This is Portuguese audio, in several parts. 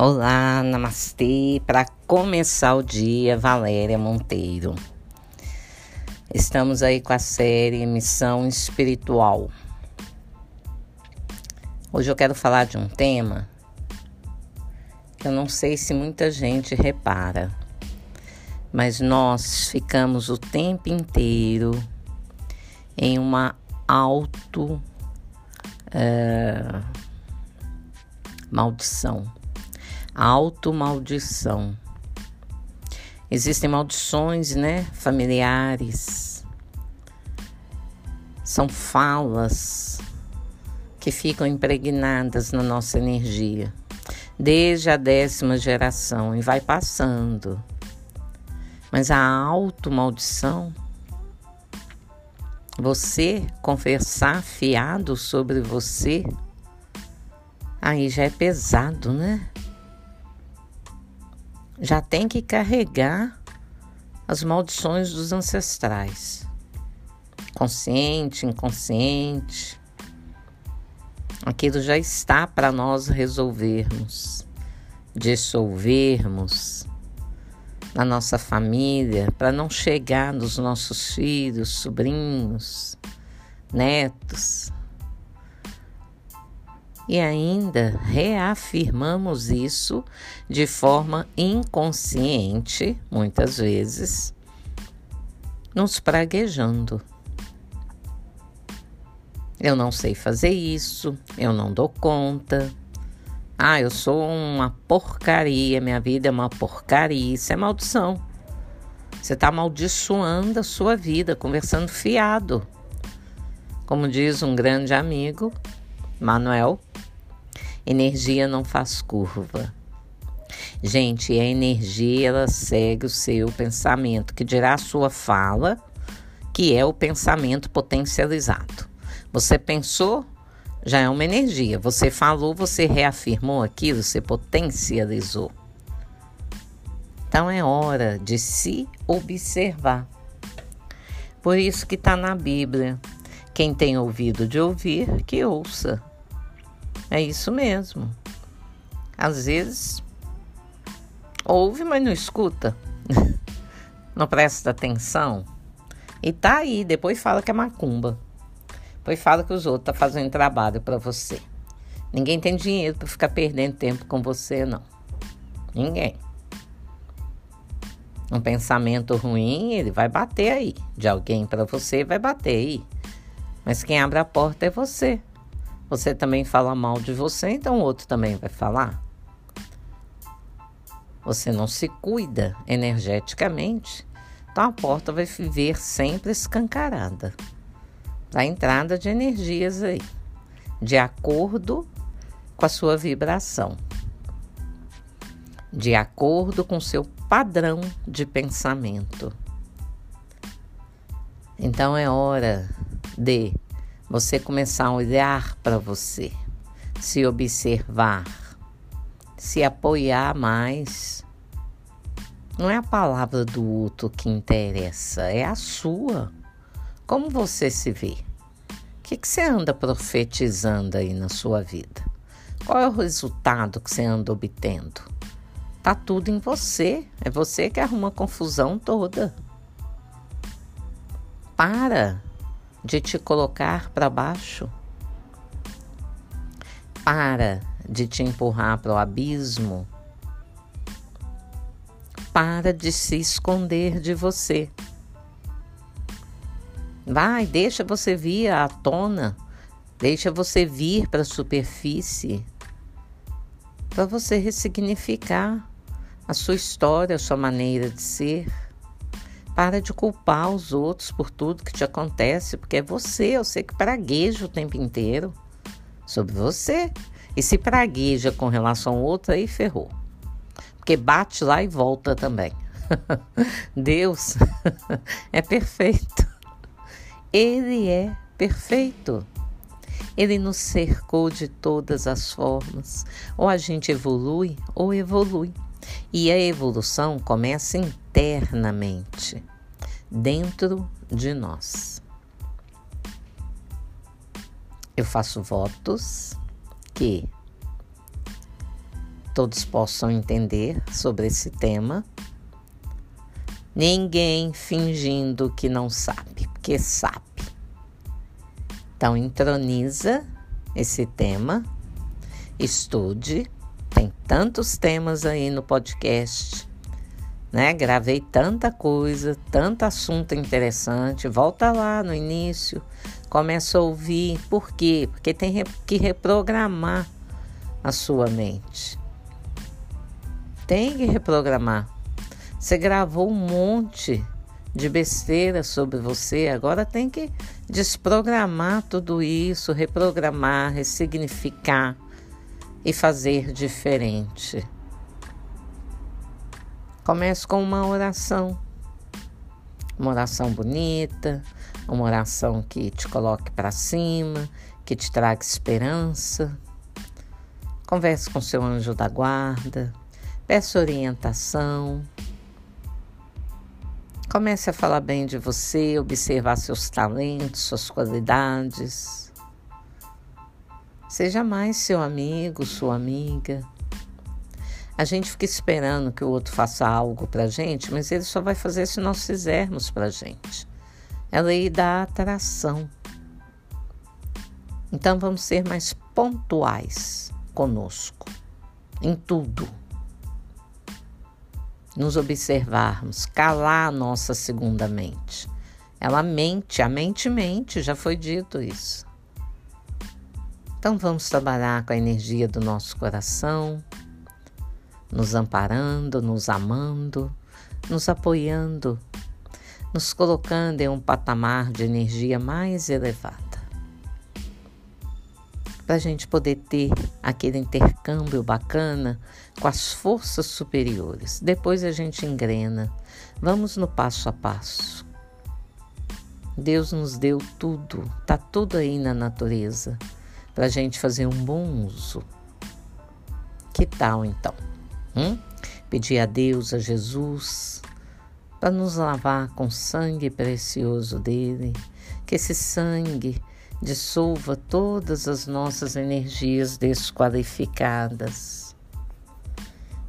Olá, namastê. Para começar o dia, Valéria Monteiro. Estamos aí com a série Missão Espiritual. Hoje eu quero falar de um tema que eu não sei se muita gente repara, mas nós ficamos o tempo inteiro em uma auto uh, maldição automaldição. Existem maldições, né, familiares. São falas que ficam impregnadas na nossa energia, desde a décima geração e vai passando. Mas a automaldição, você conversar fiado sobre você, aí já é pesado, né? Já tem que carregar as maldições dos ancestrais. Consciente, inconsciente. Aquilo já está para nós resolvermos, dissolvermos na nossa família, para não chegar nos nossos filhos, sobrinhos, netos, e ainda reafirmamos isso de forma inconsciente, muitas vezes, nos praguejando. Eu não sei fazer isso, eu não dou conta. Ah, eu sou uma porcaria, minha vida é uma porcaria. Isso é maldição. Você está amaldiçoando a sua vida, conversando fiado. Como diz um grande amigo, Manuel, Energia não faz curva. Gente, a energia ela segue o seu pensamento, que dirá a sua fala, que é o pensamento potencializado. Você pensou, já é uma energia. Você falou, você reafirmou aquilo, você potencializou. Então é hora de se observar. Por isso que está na Bíblia. Quem tem ouvido de ouvir, que ouça. É isso mesmo. Às vezes ouve, mas não escuta. não presta atenção. E tá aí, depois fala que é macumba. Depois fala que os outros tá fazendo trabalho para você. Ninguém tem dinheiro para ficar perdendo tempo com você, não. Ninguém. Um pensamento ruim, ele vai bater aí. De alguém para você, vai bater aí. Mas quem abre a porta é você. Você também fala mal de você, então o outro também vai falar. Você não se cuida energeticamente, então a porta vai viver sempre escancarada da entrada de energias aí, de acordo com a sua vibração, de acordo com o seu padrão de pensamento. Então é hora de você começar a olhar para você, se observar, se apoiar mais. Não é a palavra do outro que interessa, é a sua. Como você se vê? O que, que você anda profetizando aí na sua vida? Qual é o resultado que você anda obtendo? Tá tudo em você. É você que arruma a confusão toda. Para de te colocar para baixo. Para de te empurrar para o abismo. Para de se esconder de você. Vai, deixa você vir à tona. Deixa você vir para a superfície. Para você ressignificar a sua história, a sua maneira de ser. Para de culpar os outros por tudo que te acontece, porque é você, eu sei que pragueja o tempo inteiro sobre você. E se pragueja com relação ao outro, aí ferrou. Porque bate lá e volta também. Deus é perfeito. Ele é perfeito. Ele nos cercou de todas as formas. Ou a gente evolui ou evolui. E a evolução começa internamente, dentro de nós. Eu faço votos que todos possam entender sobre esse tema. Ninguém fingindo que não sabe, porque sabe. Então, introniza esse tema, estude. Tem tantos temas aí no podcast, né? Gravei tanta coisa, tanto assunto interessante. Volta lá no início, começa a ouvir. Por quê? Porque tem que reprogramar a sua mente. Tem que reprogramar. Você gravou um monte de besteira sobre você, agora tem que desprogramar tudo isso, reprogramar, ressignificar e fazer diferente. Comece com uma oração. Uma oração bonita, uma oração que te coloque para cima, que te traga esperança. Converse com seu anjo da guarda, peça orientação. Comece a falar bem de você, observar seus talentos, suas qualidades. Seja mais seu amigo, sua amiga. A gente fica esperando que o outro faça algo pra gente, mas ele só vai fazer se nós fizermos pra gente. É a lei da atração. Então vamos ser mais pontuais conosco, em tudo nos observarmos, calar a nossa segunda mente. Ela mente, a mente mente, já foi dito isso. Então vamos trabalhar com a energia do nosso coração, nos amparando, nos amando, nos apoiando, nos colocando em um patamar de energia mais elevado para a gente poder ter aquele intercâmbio bacana com as forças superiores. Depois a gente engrena. Vamos no passo a passo. Deus nos deu tudo, tá tudo aí na natureza para a gente fazer um bom uso. Que tal então? Hum? Pedir a Deus, a Jesus, para nos lavar com o sangue precioso dele, que esse sangue dissolva todas as nossas energias desqualificadas.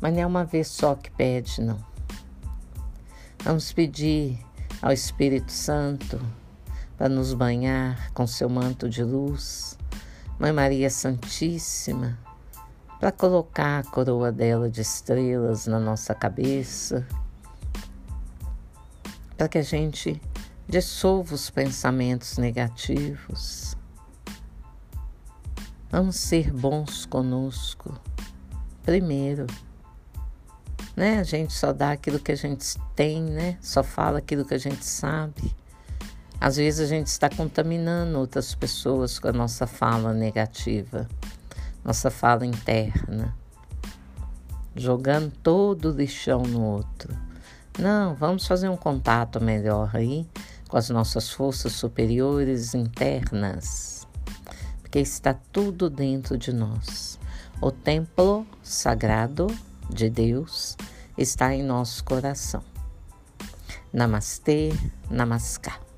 Mas não é uma vez só que pede, não. Vamos pedir ao Espírito Santo para nos banhar com seu manto de luz, Mãe Maria Santíssima, para colocar a coroa dela de estrelas na nossa cabeça, para que a gente dissolva os pensamentos negativos. Vamos ser bons conosco. Primeiro, né? A gente só dá aquilo que a gente tem, né? Só fala aquilo que a gente sabe. Às vezes a gente está contaminando outras pessoas com a nossa fala negativa, nossa fala interna, jogando todo o lixão no outro. Não, vamos fazer um contato melhor aí com as nossas forças superiores internas, porque está tudo dentro de nós. O templo sagrado de Deus está em nosso coração. Namastê, namaskar.